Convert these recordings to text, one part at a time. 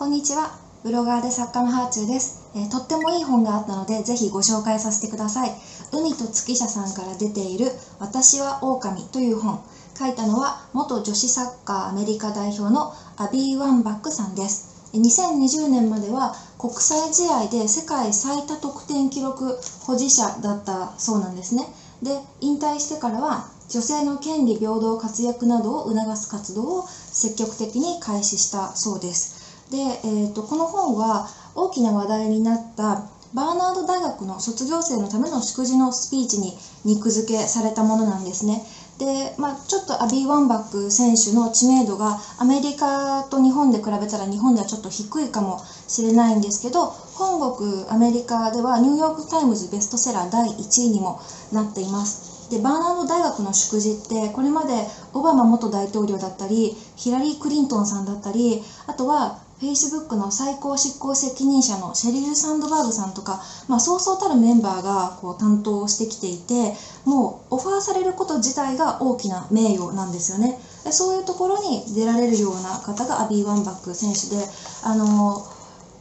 こんにちは。ブロガーで作家のハーチューです、えーとってもいい本があったので、ぜひご紹介させてください。海と月社さんから出ている私は狼という本。書いたのは元女子サッカーアメリカ代表のアビー・ワンバックさんです。2020年までは国際試合で世界最多得点記録保持者だったそうなんですね。で、引退してからは女性の権利平等活躍などを促す活動を積極的に開始したそうです。で、えー、とこの本は大きな話題になったバーナード大学の卒業生のための祝辞のスピーチに肉付けされたものなんですね。で、まあ、ちょっとアビー・ワンバック選手の知名度がアメリカと日本で比べたら日本ではちょっと低いかもしれないんですけど本国アメリカではニューヨーク・タイムズベストセラー第1位にもなっています。でバーナード大学の祝辞ってこれまでオバマ元大統領だったりヒラリー・クリントンさんだったりあとは Facebook の最高執行責任者のシェリル・サンドバーグさんとか、まあ、そうそうたるメンバーがこう担当してきていてもうオファーされること自体が大きな名誉なんですよね。でそういうところに出られるような方がアビー・ワンバック選手であの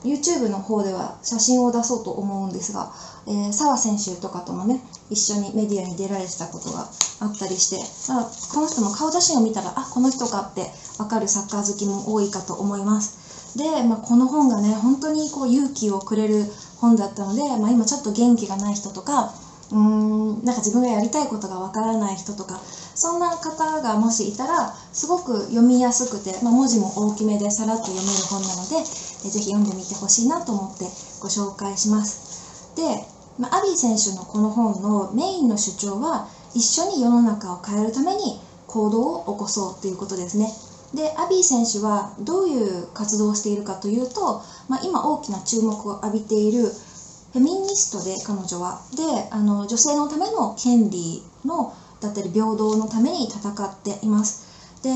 YouTube の方では写真を出そうと思うんですが、えー、澤選手とかともね一緒にメディアに出られてたことがあったりして、あ、この人の顔写真を見たらあこの人かって分かるサッカー好きも多いかと思います。で、まあ、この本がね本当にこう勇気をくれる本だったので、まあ、今ちょっと元気がない人とかうーんなんか自分がやりたいことがわからない人とかそんな方がもしいたらすごく読みやすくて、まあ、文字も大きめでさらっと読める本なのでえぜひ読んでみてほしいなと思ってご紹介します。で、まあ、アビー選手のこの本のメインの主張は一緒に世の中を変えるために行動を起こそうということですねでアビー選手はどういう活動をしているかというと、まあ、今大きな注目を浴びているフェミニストで彼女は。であの女性のための権利のだったり平等のために戦っています。で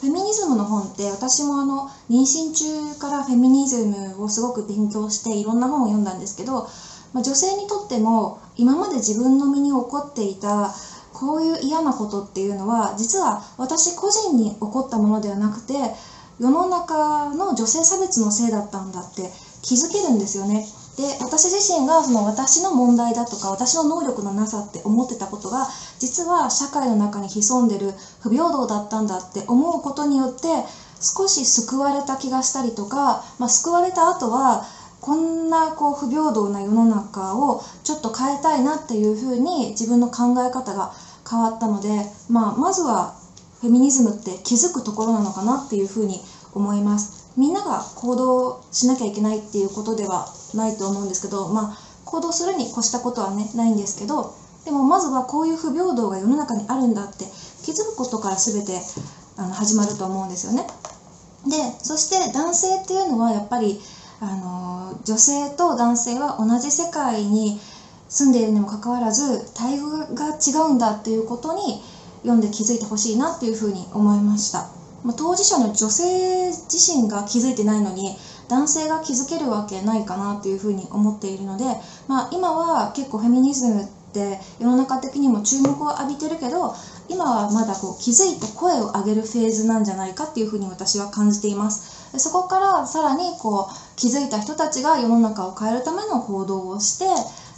フェミニズムの本って私もあの妊娠中からフェミニズムをすごく勉強していろんな本を読んだんですけど、まあ、女性にとっても今まで自分の身に起こっていたこういう嫌なことっていうのは実は私個人に起こったものではなくて世の中の女性差別のせいだったんだって気づけるんですよね。で私自身がその私の問題だとか私の能力のなさって思ってたことが実は社会の中に潜んでる不平等だったんだって思うことによって少し救われた気がしたりとか、まあ、救われた後はこんなこう不平等な世の中をちょっと変えたいなっていうふうに自分の考え方が変わったので、まあ、まずはフェミニズムって気づくところなのかなっていうふうに思います。みんなが行動しなきゃいけないっていうことではないと思うんですけど、まあ、行動するに越したことはねないんですけどでもまずはこういう不平等が世の中にあるんだって気づくことから全てあの始まると思うんですよね。でそして男性っていうのはやっぱりあの女性と男性は同じ世界に住んでいるにもかかわらず待遇が違うんだっていうことに読んで気づいてほしいなっていうふうに思いました。まあ、当事者の女性自身が気づいてないのに男性が気づけるわけないかなっていうふうに思っているので、まあ、今は結構フェミニズムって世の中的にも注目を浴びてるけど今はまだこう気づいて声を上げるフェーズなんじゃないかっていうふうに私は感じていますでそこからさらにこう気づいた人たちが世の中を変えるための行動をして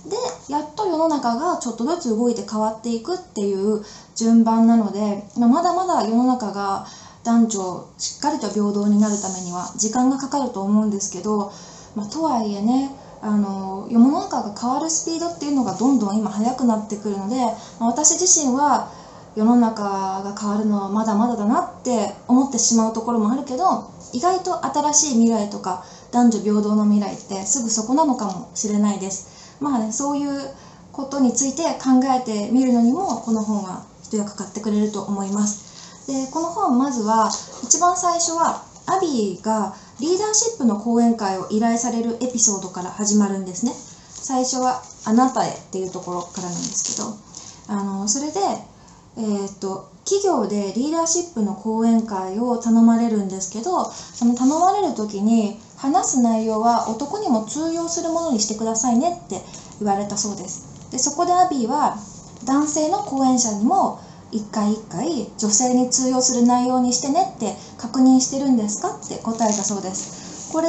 でやっと世の中がちょっとずつ動いて変わっていくっていう順番なので、ま、だまだ世の中が男女しっかりと平等になるためには時間がかかると思うんですけど、まあ、とはいえねあの世の中が変わるスピードっていうのがどんどん今速くなってくるので、まあ、私自身は世の中が変わるのはまだまだだなって思ってしまうところもあるけど意外と新しい未来とか男女平等の未来ってすぐそこなのかもしれないです。まあね、そういうことについて考えてみるのにもこの本は一役買ってくれると思います。でこの本まずは一番最初はアビーがリーダーシップの講演会を依頼されるエピソードから始まるんですね最初は「あなたへ」っていうところからなんですけどあのそれで、えー、っと企業でリーダーシップの講演会を頼まれるんですけどその頼まれる時に話す内容は男にも通用するものにしてくださいねって言われたそうです。でそこでアビーは男性の講演者にも一回一回女性に通用する内容にしてねって確認してるんですかって答えたそうです。これ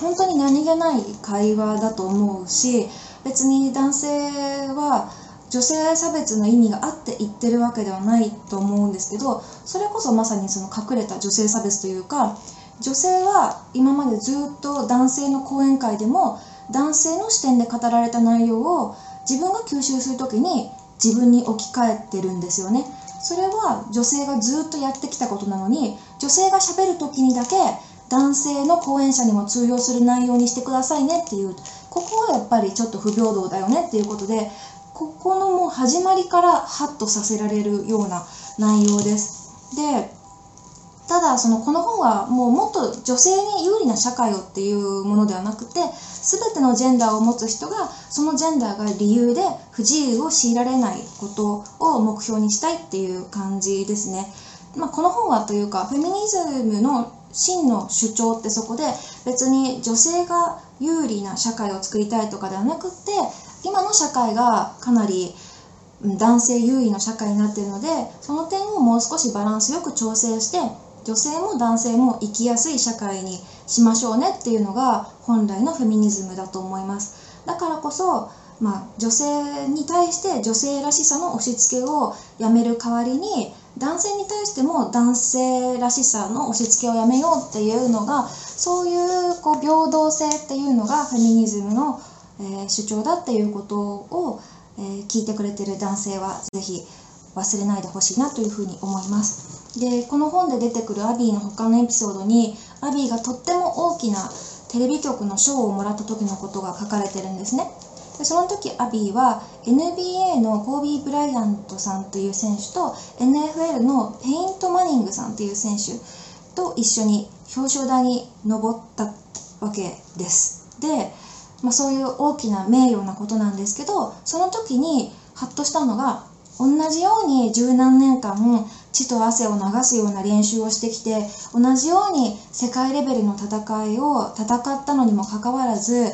本当に何気ない会話だと思うし別に男性は女性差別の意味があって言ってるわけではないと思うんですけどそれこそまさにその隠れた女性差別というか女性は今までずっと男性の講演会でも男性の視点で語られた内容を自分が吸収する時に自分に置き換えてるんですよね。それは女性がずっとやってきたことなのに女性がしゃべる時にだけ男性の講演者にも通用する内容にしてくださいねっていうここはやっぱりちょっと不平等だよねっていうことでここのもう始まりからハッとさせられるような内容です。でただそのこの本はもうもっと女性に有利な社会をっていうものではなくて全てのジェンダーを持つ人がそのジェンダーが理由で不自由を強いられないことを目標にしたいっていう感じですね。まあ、この本はというかフェミニズムの真の主張ってそこで別に女性が有利な社会を作りたいとかではなくって今の社会がかなり男性優位の社会になっているのでその点をもう少しバランスよく調整して女性も男性も生きやすい社会にしましょうねっていうのが本来のフェミニズムだと思いますだからこそ、まあ、女性に対して女性らしさの押し付けをやめる代わりに男性に対しても男性らしさの押し付けをやめようっていうのがそういうこう平等性っていうのがフェミニズムのえ、主張だっていうことを、え、聞いてくれてる男性はぜひ忘れないでほしいなというふうに思います。でこの本で出てくるアビーの他のエピソードにアビーがとっても大きなテレビ局の賞をもらった時のことが書かれてるんですね。でその時アビーは NBA のコービー・ブライアントさんという選手と NFL のペイトン・マニングさんという選手と一緒に表彰台に上ったわけです。でまあ、そういう大きな名誉なことなんですけどその時にハッとしたのが同じように十何年間血と汗を流すような練習をしてきて同じように世界レベルの戦いを戦ったのにもかかわらず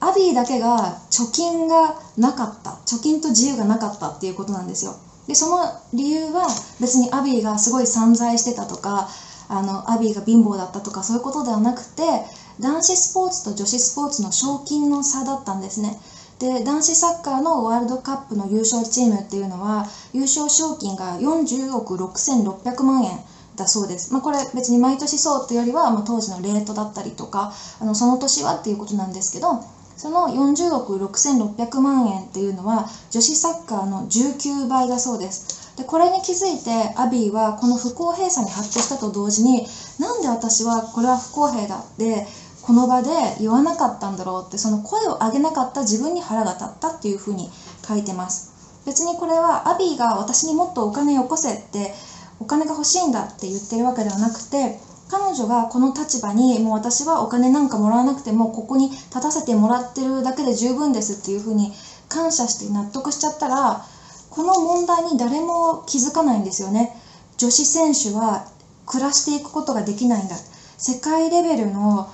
アビーだけが貯金がなかった貯金と自由がなかったっていうことなんですよでその理由は別にアビーがすごい散財してたとかあのアビーが貧乏だったとかそういうことではなくて男子スポーツと女子スポーツの賞金の差だったんですね。で男子サッカーのワールドカップの優勝チームっていうのは優勝賞金が40億6600万円だそうです、まあ、これ別に毎年そうっていうよりは、まあ、当時のレートだったりとかあのその年はっていうことなんですけどその40億6600万円っていうのは女子サッカーの19倍だそうです。でこれに気づいてアビーはこの不公平さに発展したと同時になんで私はこれは不公平だってこの場で言わなかったんだろうってその声を上げなかった自分に腹が立ったっていうふうに書いてます。別にこれはアビーが私にもっとお金よこせってお金が欲しいんだって言ってるわけではなくて彼女がこの立場にもう私はお金なんかもらわなくてもここに立たせてもらってるだけで十分ですっていうふうに感謝して納得しちゃったらこの問題に誰も気づかないんですよね。女子選手は暮らしていくことができないんだ。世界レベルの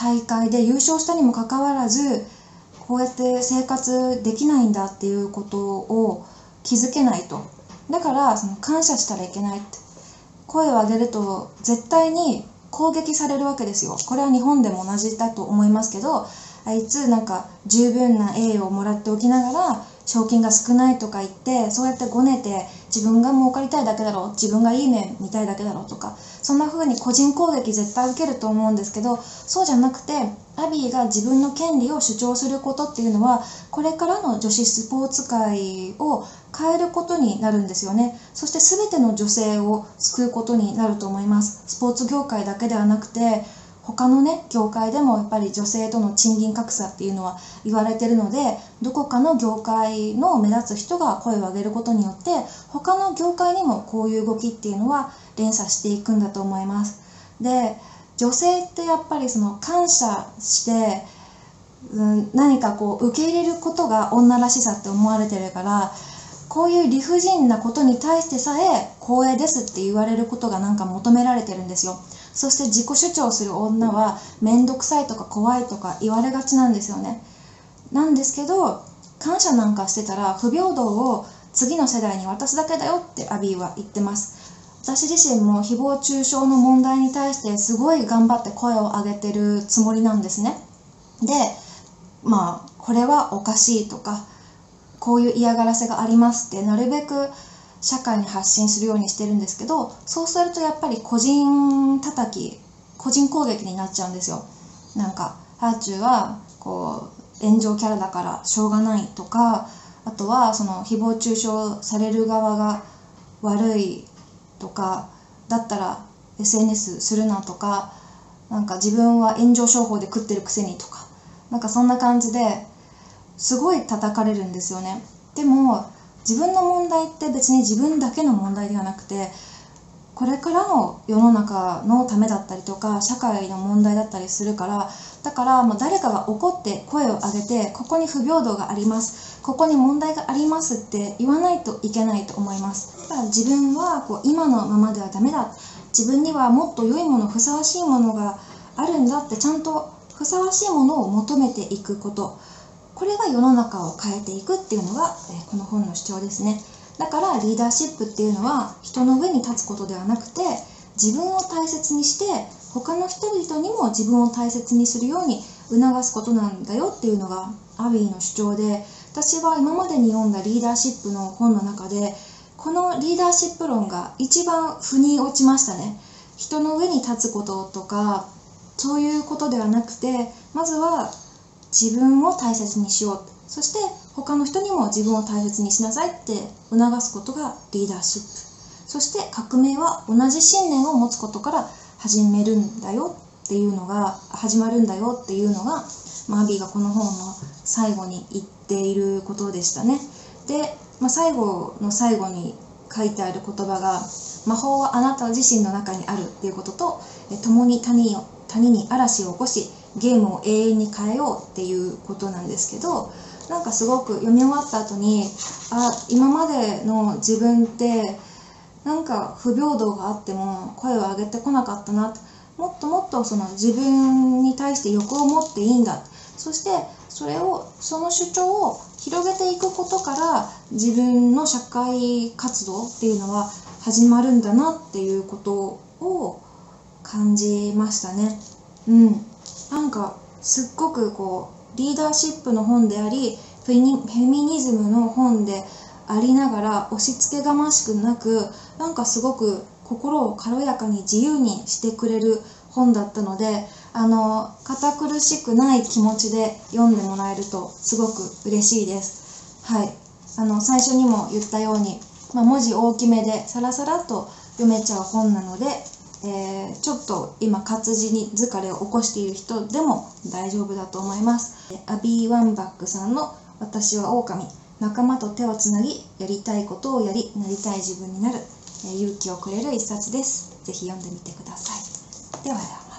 大会で優勝したにもかかわらずこうやって生活できないんだっていうことを気づけないと。だからその感謝したらいけないって。声を上げると絶対に攻撃されるわけですよ。これは日本でも同じだと思いますけどあいつなんか十分な栄誉をもらっておきながら賞金が少ないとか言ってそうやってごねて自分が儲かりたいだけだろう自分がいい面見たいだけだろうとかそんな風に個人攻撃絶対受けると思うんですけどそうじゃなくてアビーが自分の権利を主張することっていうのはこれからの女子スポーツ界を変えることになるんですよね。そして全ての女性を救うことになると思います。スポーツ業界だけではなくて他のね業界でもやっぱり女性との賃金格差っていうのは言われてるのでどこかの業界の目立つ人が声を上げることによって他の業界にもこういう動きっていうのは連鎖していくんだと思います。で女性ってやっぱりその感謝して、うん、何かこう受け入れることが女らしさって思われてるからこういう理不尽なことに対してさえ光栄ですって言われることがなんか求められてるんですよ。そして自己主張する女は面倒くさいとか怖いとか言われがちなんですよねなんですけど感謝なんかしてたら不平等を次の世代に渡すだけだよってアビーは言ってます私自身も誹謗中傷の問題に対してすごい頑張って声を上げてるつもりなんですね。でまあこれはおかしいとかこういう嫌がらせがありますってなるべく社会に発信するようにしてるんですけどそうするとやっぱり個人叩き個人攻撃になっちゃうんですよ。なんかハーチューはこう炎上キャラだからしょうがないとかあとはその誹謗中傷される側が悪いとかだったら SNS するなとかなんか自分は炎上商法で食ってるくせにとかなんかそんな感じですごい叩かれるんですよねでも自分の問題って別に自分だけの問題ではなくてこれからの世の中のためだったりとか社会の問題だったりするからだからもう誰かが怒って声を上げてここに不平等がありますここに問題がありますって言わないといけないと思います。だから自分はこう今のままではダメだ。自分にはもっと良いものふさわしいものがあるんだってちゃんとふさわしいものを求めていくこと。これが世の中を変えていくっていうのが、えこの本の主張ですね。だからリーダーシップっていうのは人の上に立つことではなくて自分を大切にして他の人々にも自分を大切にするように促すことなんだよっていうのがアビーの主張で私は今までに読んだリーダーシップの本の中でこのリーダーシップ論が一番腑に落ちましたね。人の上に立つこととかそういうことではなくてまずは自分を大切にしよう。そして他の人にも自分を大切にしなさいって促すことがリーダーシップ。そして革命は同じ信念を持つことから始めるんだよっていうのが始まるんだよっていうのがマービーがこの本の最後に言っていることでしたね。で、まあ、最後の最後に書いてある言葉が魔法はあなた自身の中にあるっていうことと共に谷谷に嵐を起こしゲームを永遠に変えようっていうことなんですけどなんかすごく読み終わった後にあ今までの自分ってなんか不平等があっても声を上げてこなかったなもっともっとその自分に対して欲を持っていいんだそしてそれをその主張を広げていくことから自分の社会活動っていうのは始まるんだなっていうことを感じましたね。うん、なんかすっごくこうリーダーシップの本でありフェミニズムの本でありながら押し付けがましくなくなんかすごく心を軽やかに自由にしてくれる本だったのであの堅苦しくない気持ちで読んでもらえるとすごく嬉しいです。はい、あの最初にも言ったように、まあ、文字大きめでサラサラと読めちゃう本なのでえー、ちょっと今活字に疲れを起こしている人でも大丈夫だと思います。アビー・ワンバックさんの「私は狼。仲間と手をつなぎやりたいことをやりなりたい自分になる」えー、勇気をくれる一冊です。是非読んでみてください。ではでは。